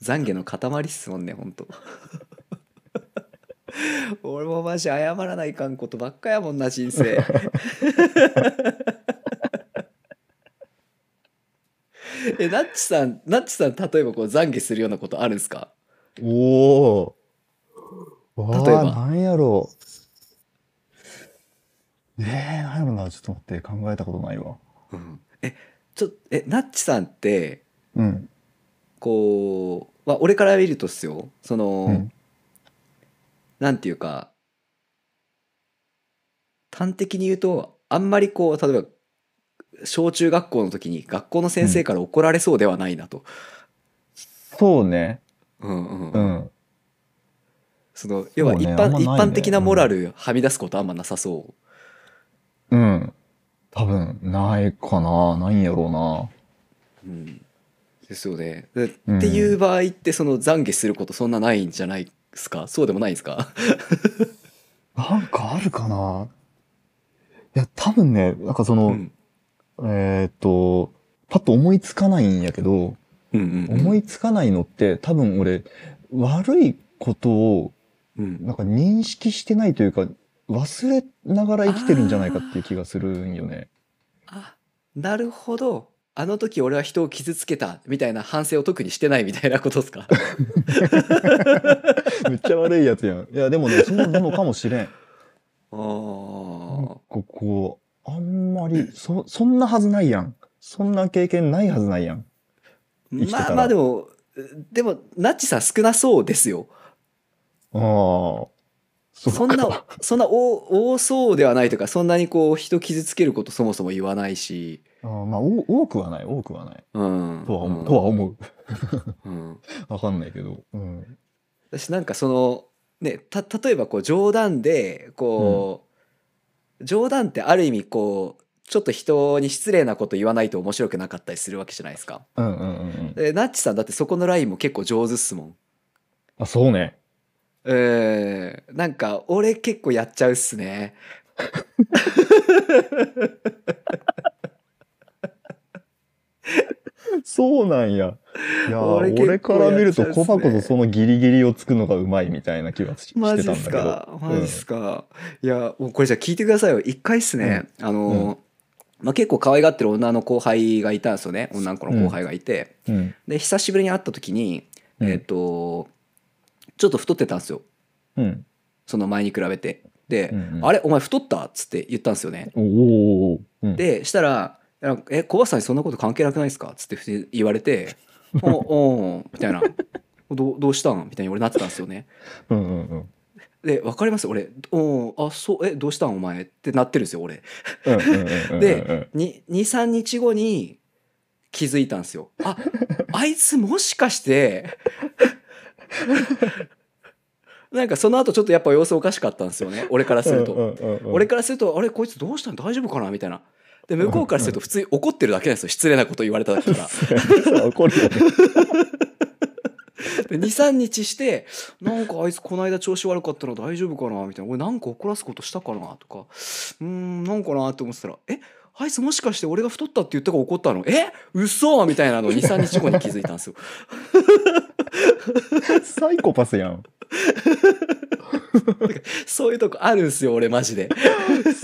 懺悔の塊っすもんねほんと俺もマジ謝らないかんことばっかやもんな人生 えナッチさんナッチさん例えばこう懺悔するようなことあるんですか？おお。わ例えばんやろう。えー、なんやろな。ちょっと待って、考えたことないわ。うんえちょえナッチさんってうん。こう、まあ、俺から見るとっすよその、うん。なんていうか端的に言うとあんまりこう例えば小中学校の時に学校の先生から怒られそうではないなと、そうね。うんうんううんん。その要は一般,、ねね一般的なモラルはみ出すことあんまなさそう、うん。多分、ないかな。ないんやろうな。うん、ですよね。っていう場合ってその懺悔することそんなないんじゃないですか？そうでもないんですか？なんかあるかな？いや、多分ね、なんかその、うん。えーっと、パッと思いつかないんやけど、うんうんうん。思いつかないのって多分俺、悪いことをうん。なんか認識してないというか、忘れながら生きてるんじゃないかっていう気がするんよね。あなるほどあの時俺は人を傷つけたみたいな反省を特にしてないみたいなことですか？めっちゃ悪いやつやん。いや、でもね、そうなのかもしれん。あなんーかこう、あんまり、そ、そんなはずないやん。そんな経験ないはずないやん。まあまあでもでもナッチさん少なそうですよああ。そんなそんな多多そうではないとかそんなにこう人傷つけることそもそも言わないしあーまあ、お多くはない、多くはない。うんとは思う。うんとは思う。うん わかんないけど。うん。私なんかそのねた例えばこう冗談でこう、冗談ってある意味こうちょっと人に失礼なこと言わないと面白くなかったりするわけじゃないですか。うんうんうんうん。でナッチさんだってそこのラインも結構上手っすもん。あ、そうね。えー、なんか俺結構やっちゃうっすね。そうなんや。いや俺俺から見るとコバこそそのギリギリをつくのがうまいみたいな気がししてたマジっんだけど。すか？マジっすか、いやもうこれじゃあ聞いてくださいよ。一回っすね、あの、まあ、結構可愛がってる女の後輩がいたんですよね。女の子の後輩がいて、うん。で久しぶりに会った時に、うん。えっ、とちょっと太ってたんですよ。うん。その前に比べて。で「うんうん。あれ？お前太った?」っつって言ったんですよね。でしたら「え小橋さんにそんなこと関係なくないですか?」っつって言われて「おおみたいな「どうどうしたん?」みたいに俺なってたんですよね。うんうんうん。で分かります？俺「おあそうえどうしたん？お前」ってなってるんですよ俺。で23日後に気づいたんですよ。ああいつもしかして なんかその後ちょっとやっぱ様子おかしかったんですよね俺からすると、俺からするとあれこいつどうしたん？大丈夫かな？みたいなで向こうからすると普通に怒ってるだけなんですよ失礼なこと言われた時から 怒るよね。23日して「なんかあいつこの間調子悪かったの大丈夫かな?」みたいな「俺なんか怒らすことしたかな?」とか「うーんなんかな?」って思ってたら「えあいつもしかして俺が太ったって言ったから怒ったの？え？嘘みたいなのを23日後に気づいたんですよ。サイコパスやん。そういうとこあるんですよ俺マジで。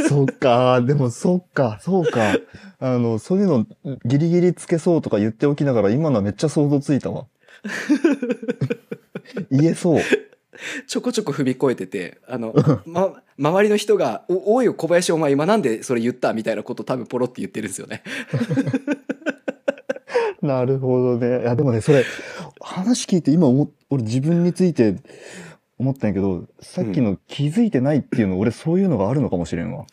そっか、でもそっか、そうか。あの、そういうのギリギリつけそうとか言っておきながら今のはめっちゃ想像ついたわ。言えそう。ちょこちょこ踏み越えててあの、ま、周りの人が「おおいよ小林お前今なんでそれ言った?」みたいなこと多分ポロって言ってるんですよね。なるほどね。いや、でもね、それ、話聞いて今思っ、俺自分について思ったんやけど、さっきの気づいてないっていうの、俺そういうのがあるのかもしれんわ。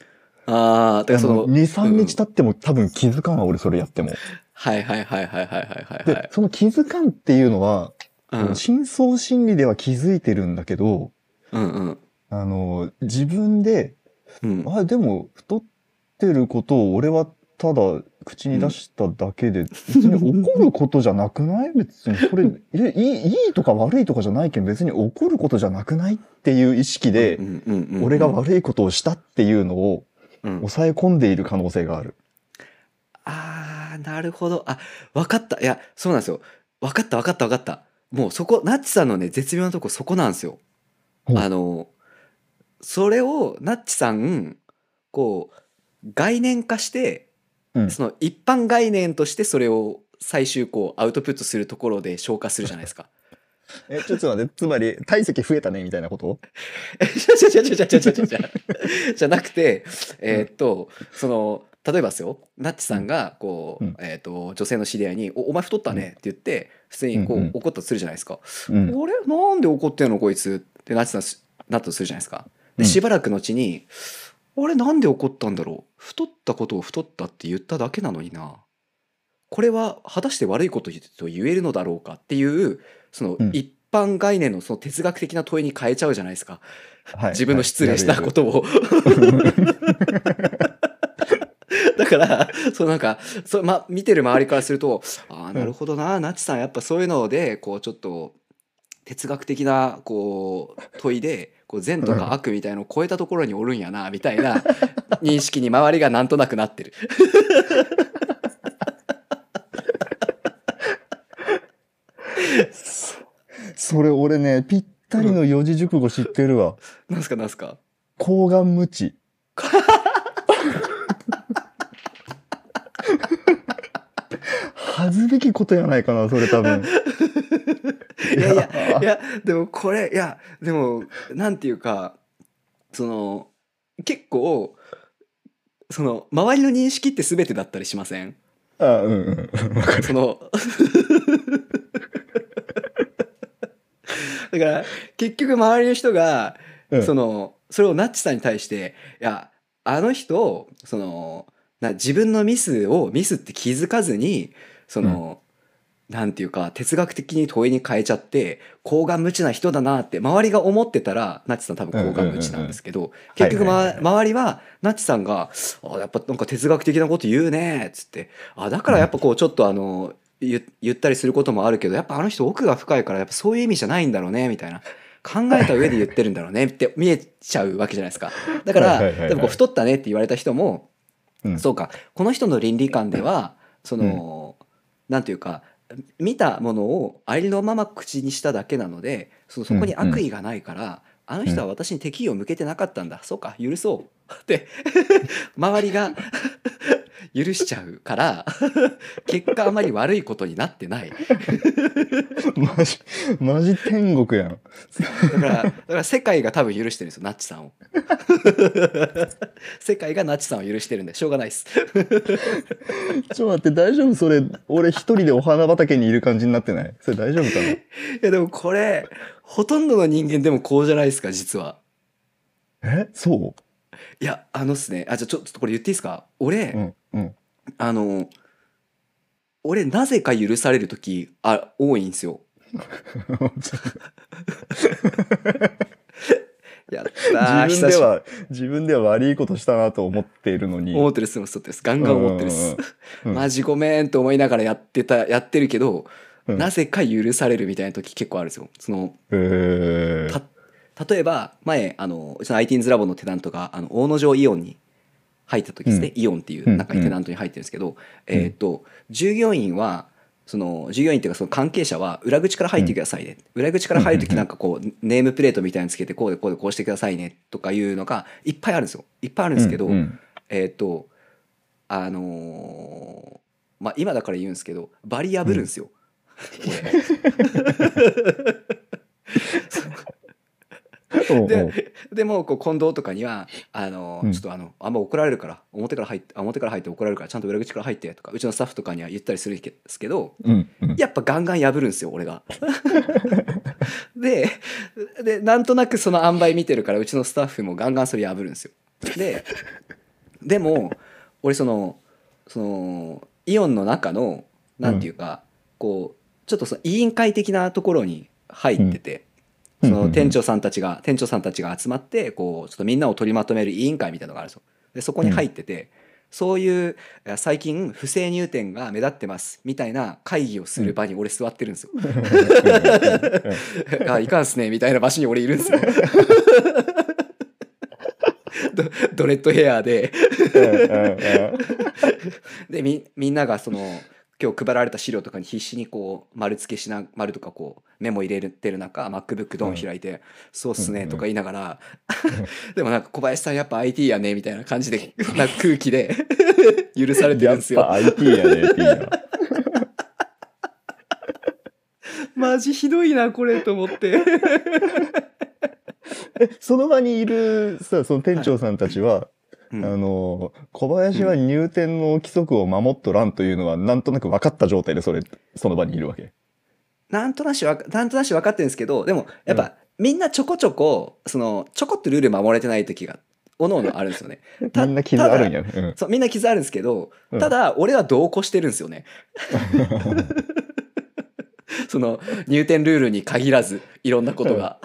ああだからその2、3日経っても多分気づかんわ、俺それやっても。はいはいはいはいはいはいはいはでい、。その気づかんっていうのは、うん深層心理では気づいてるんだけど、うんうんあの、自分で、うんあ、でも太ってることを俺はただ口に出しただけで、別に怒ることじゃなくない？別にこれ、いやいい、いいとか悪いとかじゃないけど別に怒ることじゃなくないっていう意識で俺が悪いことをしたっていうのをうん。抑え込んでいる可能性がある。あーなるほど。あ分かった。いやそうなんですよ。分かった分かった分かった。もうそこナッチさんのね絶妙なとこそこなんですよ。あのそれをナッチさんこう概念化してうん。その一般概念としてそれを最終こうアウトプットするところで消化するじゃないですか。え、ちょっと待って、つまり、体積増えたね、みたいなこと？ゃじゃじゃじゃじゃじゃじゃじゃじゃなくてえーっとその例えばですよ。ナッチさんがこう、うん。えーっと女性の知り合いに「おお前太ったね」って言って普通にこう、うんうん。怒ったとするじゃないですか。うん。俺なんで怒ってんのこいつ？ってナッチさんすなったとするじゃないですか。うん。でしばらく後に「俺なんで怒ったんだろう？太ったことを太ったって言っただけなのになこれは果たして悪いことと言えるのだろうか」っていうそのうん一般概念のその哲学的な問いに変えちゃうじゃないですか。はい自分の失礼したこ。とを。は だからそうなんかそう、ま、見てる周りからするとああなるほどな、ナチさんやっぱそういうのでこうちょっと哲学的なこう問いでこう善とか悪みたいのを超えたところにおるんやなみたいな認識に周りがなんとなくなってる。いそれ俺ね、ぴったりの四字熟語知ってるわ。なんすかなんすか？抗がん無知。恥ずべきことやないかな、それ多分。いやいやいやでもこれいやでもなんていうかその結構その周りの認識って全てだったりしません？あ、うんうん。わかる。その だから結局周りの人が、うんそのそれをナッチさんに対していやあの人そのな自分のミスをミスって気づかずにその、なんていうか哲学的に問いに変えちゃって高顔無知な人だなって周りが思ってたらナッチさん多分高顔無知なんですけど、結局、ま周りはナッチさんが「あやっぱなんか哲学的なこと言うね」っつって「あだからやっぱこうちょっとあの言言ったりすることもあるけどやっぱあの人奥が深いからやっぱそういう意味じゃないんだろうね」みたいな。考えた上で言ってるんだろうね って見えちゃうわけじゃないですか。だから、でもこう太ったねって言われた人も、うん。そうか。この人の倫理観ではその、なんていうか見たものをありのまま口にしただけなのでそのそこに悪意がないから、あの人は私に敵意を向けてなかったんだ、そうか許そう。って 周りが許しちゃうから 結果あまり悪いことになってない。マジ、マジ天国やん。だからだから世界が多分許してるんですよナッチさんを。世界がナッチさんを許してるんでしょうがないです。ちょっと待って、大丈夫？それ、俺一人でお花畑にいる感じになってない？それ大丈夫かな？いやでもこれほとんどの人間でもこうじゃないですか実は。え？そう？いやあのっすね。あじゃあちょちょっとこれ言っていいですか？俺、うん、うん。ああの俺なぜか許される時あ多いんですよ。やったー自分では、自分では悪いことしたなと思っているのに。り思ってるっす思ってるっす。ガンガン思ってるっす。うんうんうん。マジごめんと思いながらやってたやってるけど、うん。なぜか許されるみたいな時結構あるんですよ。そのへー。た例えば前あのうちの IT's ラボのテナントがあの大野城イオンに入った時ですね、イオンっていう中にテナントに入ってるんですけど、えーっと従業員はその従業員っていうかその関係者は裏口から入ってくださいね、裏口から入る時なんかこうネームプレートみたいにつけてこうでこうでこうしてくださいねとかいうのがいっぱいあるんですよ。いっぱいあるんですけど、うん。うん。えーっとあのーまあ今だから言うんですけどバリ破るんですよ、おうおう ででもこう近藤とかにはあの、うんちょっとあのあんま怒られるから表から入ってあ表から入って怒られるからちゃんと裏口から入ってとかうちのスタッフとかには言ったりするんですけどうんうんやっぱガンガン破るんですよ俺が。ででなんとなくその塩梅見てるからうちのスタッフもガンガンそれ破るんですよ。ででも俺そのそのイオンの中のなんていうか、こうちょっとその委員会的なところに入ってて。うんその店長さんたちが店長さんたちが集まってこうちょっとみんなを取りまとめる委員会みたいなのがあるんですよ。でそこに入ってて、そういう最近不正入店が目立ってますみたいな会議をする場に俺座ってるんですよ。あいかんっすねみたいな場所に俺いるんですよ。ドドレッドヘアで。でみみんながその今今日配られた資料とかに必死にこう丸付けしな丸とかこうメモ入れてる中 MacBook ドン開いて「そうっすね」とか言いながら でもなんか小林さんやっぱ IT やねみたいな感じでな空気で 許されてるんですよ。やっぱ IT やねっていいな。マジひどいなこれと思って。その場にいるさ、その店長さんたちは、うん。あの、小林は入店の規則を守っとらんというのは、なんとなく分かった状態でそれ、その場にいるわけ。なんとなしわかなんとなし分かってるんですけどでもやっぱ、みんなちょこちょこそのちょこっとルール守れてない時がおのおのあるんですよね。たみんな傷あるんや。ね。うん。そうみんな傷あるんですけど、うん。ただ俺は同行してるんですよね。その入店ルールに限らずいろんなことが。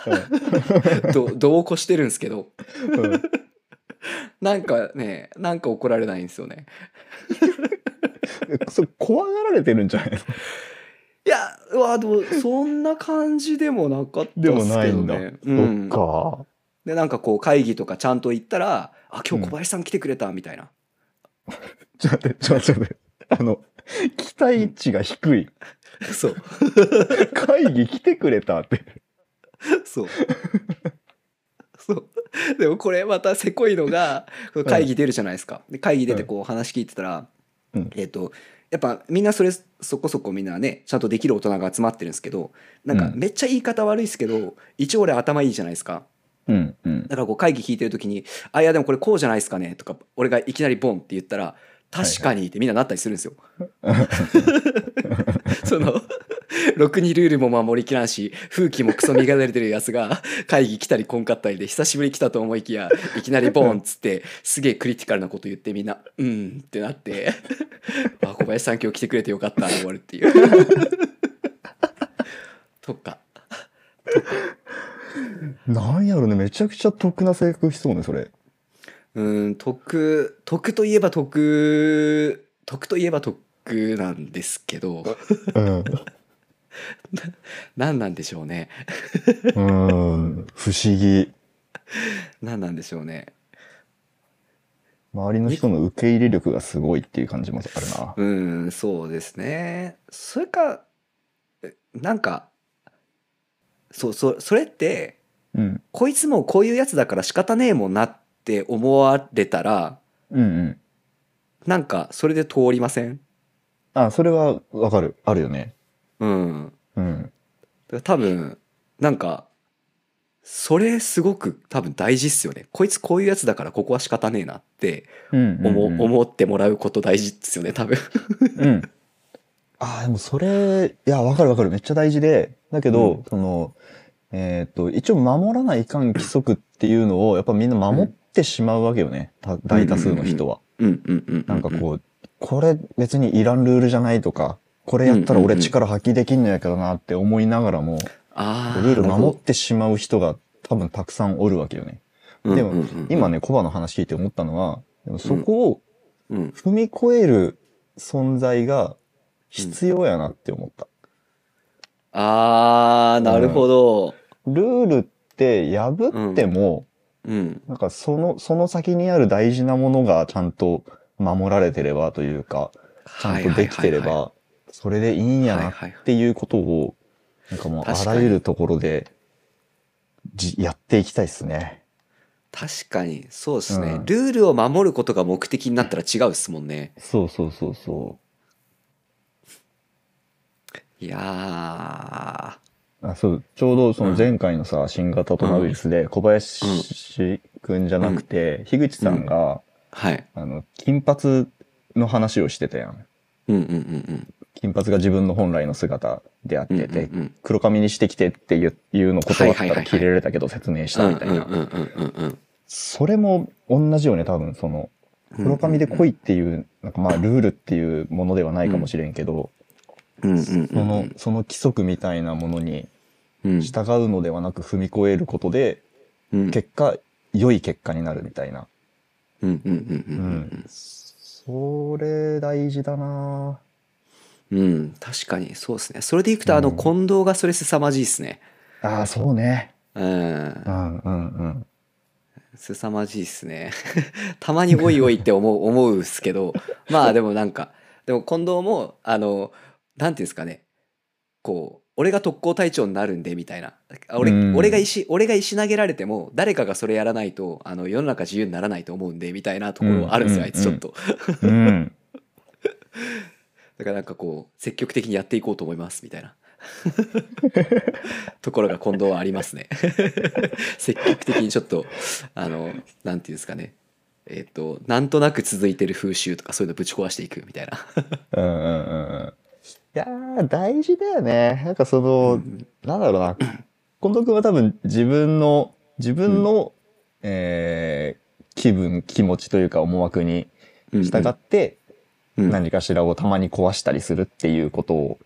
ど同行してるんですけど。うんうんなんかねなんか怒られないんですよね それ怖がられてるんじゃないの？いやうわでもそんな感じでもなかったっすけでどねもないんだ。うん、そっか。でなんかこう会議とかちゃんと行ったら「あ今日小林さん来てくれた」みたいな、ちょっと待って、ちょっと待って。あの、期待値が低い。そう 会議来てくれたって。そう そう でもこれまたせこいのが 会議出るじゃないですか。で会議出てこう話聞いてたら、うん。えっ、とやっぱみんなそれそこそこみんなねちゃんとできる大人が集まってるんですけどなんかうん。めっちゃ言い方悪いですけど一応俺頭いいじゃないですか。うん、うん。だからこう会議聞いてる時に「あいやでもこれこうじゃないですかね」とか俺がいきなりボンって言ったら「確かに」ってみんななったりするんですよ。そのろくにルールも守りきらんし風紀もクソ身が出てるやつが会議来たりこんかったりで久しぶり来たと思いきやいきなりボンっつってすげえクリティカルなこと言ってみんな「うん」ってなって「あ小林さん今日来てくれてよかった」って終わるっていう。とか。なんやろね、めちゃくちゃ得な性格しそうね、それ。うん得得といえば得得といえば得なんですけど うん。何なんでしょうねうん。不思議。何なんでしょうね周りの人の受け入れ力がすごいっていう感じもあるな。うんそうですねそれかえなんかそうそうそれってうん。こいつもこういうやつだから仕方ねえもんなって思われたらうんうん。なんかそれで通りません？あ、それはわかる。あるよね。うんうん。だから多分なんかそれすごく多分大事っすよねこいつこういうやつだからここは仕方ねえなってうん思,、うんうん思ってもらうこと大事っすよね多分うん。ああ、でもそれ、いや、わかるわかる。めっちゃ大事で、だけど、うんその、えっ、と、一応守らないかん規則っていうのを、やっぱみんな守ってしまうわけよね。た大多数の人は。うんうんうんなんかこう、これ別にいらんルールじゃないとか、これやったら俺力発揮できんのやけどなって思いながらも、ああルール守ってしまう人が多分たくさんおるわけよね。でも、今ね、コバの話聞いて思ったのは、でもそこをうん踏み越える存在が必要やなって思った。ああなるほど。ルールって破っても、うん。なんかその、その先にある大事なものがちゃんと守られてればというか、ちゃんとできてれば、それでいいんやなっていうことを、なんかもうあらゆるところでじやっていきたいですね。確かに。そうですね、うん。ルールを守ることが目的になったら違うっすもんね。そうそうそうそいや。あそう、ちょうどその前回のさ、新型コロナウイルスで小林くんじゃなくて、樋口さんが、はい。あの、金髪の話をしてたやん。うんうんうん金髪が自分の本来の姿であっうんてて、黒髪にしてきてっていうの断ったら切れられたけど説明しうんたみたいな。それも同じよね、多分その、うん黒髪で来いっていう、なんかまあルールっていうものではないかもしれんけど、その、その規則みたいなものにうん。従うのではなく踏み越えることで、うん。結果、良い結果になるみたいな。うん。それ大事だなうんうん確かにそうですね。それでいくとあのうん。近藤がそれ凄まじいっすね。ああ、そうね。うん。うんうんうん。凄まじいっすね。たまにおいおいって思う 思うっすけど。まあでもなんかでも近藤もあのなんていうんですかね。こう俺が特攻隊長になるんでみたいな。あ俺,、うん。俺が石俺が石投げられても誰かがそれやらないとあの世の中自由にならないと思うんでみたいなところあるんですよ、うんあいつちょっと、うん。だからなんかこう積極的にやっていこうと思いますみたいな。ところが近藤はありますね。積極的にちょっとあのなんていうんですかね。えっ、となんとなく続いてる風習とかそういうのぶち壊していくみたいな。うんうんうんうん。いやー、大事だよね。なんかその、うん。なんだろうな。近藤君は多分自分の、自分の、えー気分、気持ちというか思惑に従って、うん何かしらをたまに壊したりするっていうことを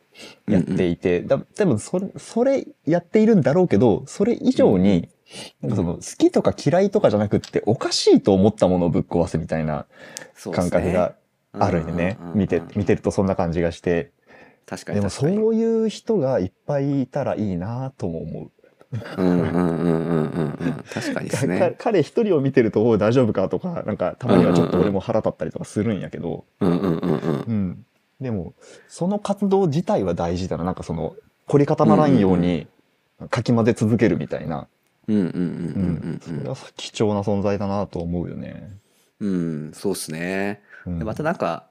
やっていて、だ多分それ、それやっているんだろうけど、それ以上に、なんかその好きとか嫌いとかじゃなくって、おかしいと思ったものをぶっ壊すみたいな感覚があるんうんうんうん見て、見てるとそんな感じがして。確かに。でもそういう人がいっぱいいたらいいなとも思う。うんうんうんうんうんうん確かにですかね 彼一人を見てると大丈夫かとか、なんかたまにはちょっと俺も腹立ったりとかするんやけど、うんうんうんうんうん。でも、その活動自体は大事だな。なんかその、凝り固まらんように、かき混ぜ続けるみたいな。うんうんうんうん。それは貴重な存在だなと思うよね。うんうんうんそうっすねうんでまたなんか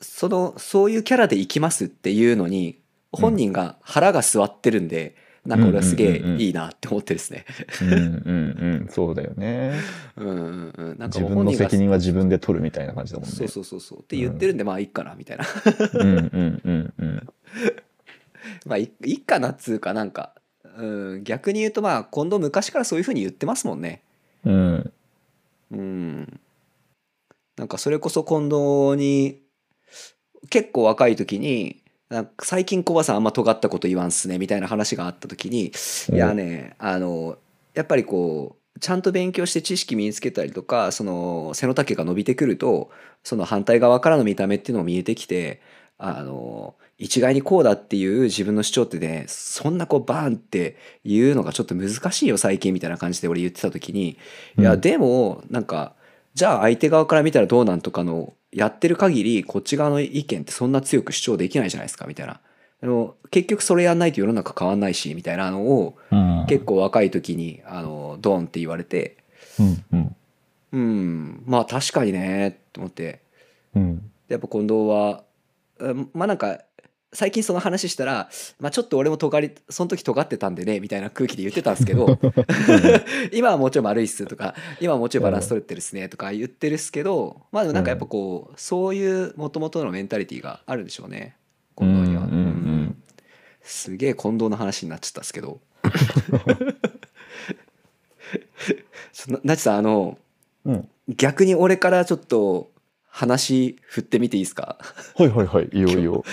そのそういうキャラでいきますっていうのに本人が腹が据わってるんで、なんか俺はすげえいいなって思ってですね。うんうんうん。そうだよね。うんうんうん。なんか自分の責任は自分で取るみたいな感じだもんね。そうそうそうそうって言ってるんで、まあいいかなみたいな。うんうんうんうん。まあいいいかなっつうかなんか、うん、逆に言うとまあ今度昔からそういうふうに言ってますもんね。うん。うん。なんかそれこそ近藤に結構若い時に最近コバさんあんま尖ったこと言わんっすねみたいな話があった時にいやねあのやっぱりこうちゃんと勉強して知識身につけたりとかその背の丈が伸びてくるとその反対側からの見た目っていうのも見えてきてあの一概にこうだっていう自分の主張ってねそんなこうバーンって言うのがちょっと難しいよ最近みたいな感じで俺言ってた時にいやうん。でもなんかじゃあ相手側から見たらどうなんとかのやってる限りこっち側の意見ってそんな強く主張できないじゃないですかみたいな。でも結局それやんないと世の中変わんないしみたいなのをうん。結構若い時にあのドンって言われて。うんうん。うんまあ確かにねと思って。うん。でやっぱ近藤はうんまあなんか最近その話したら、まあ、ちょっと俺も尖りその時尖ってたんでねみたいな空気で言ってたんですけど 今はもうちょい悪いっすとか今はもうちょいバランス取れてるっすねとか言ってるっすけどまあでもなんかやっぱこうそういうもともとのメンタリティーがあるんでしょうね近藤には。うんうんうんすげえ近藤の話になっちゃったんですけど。ななちさんあのうん。逆に俺からちょっと話振ってみていいですか？はいはいはいいいよいいよ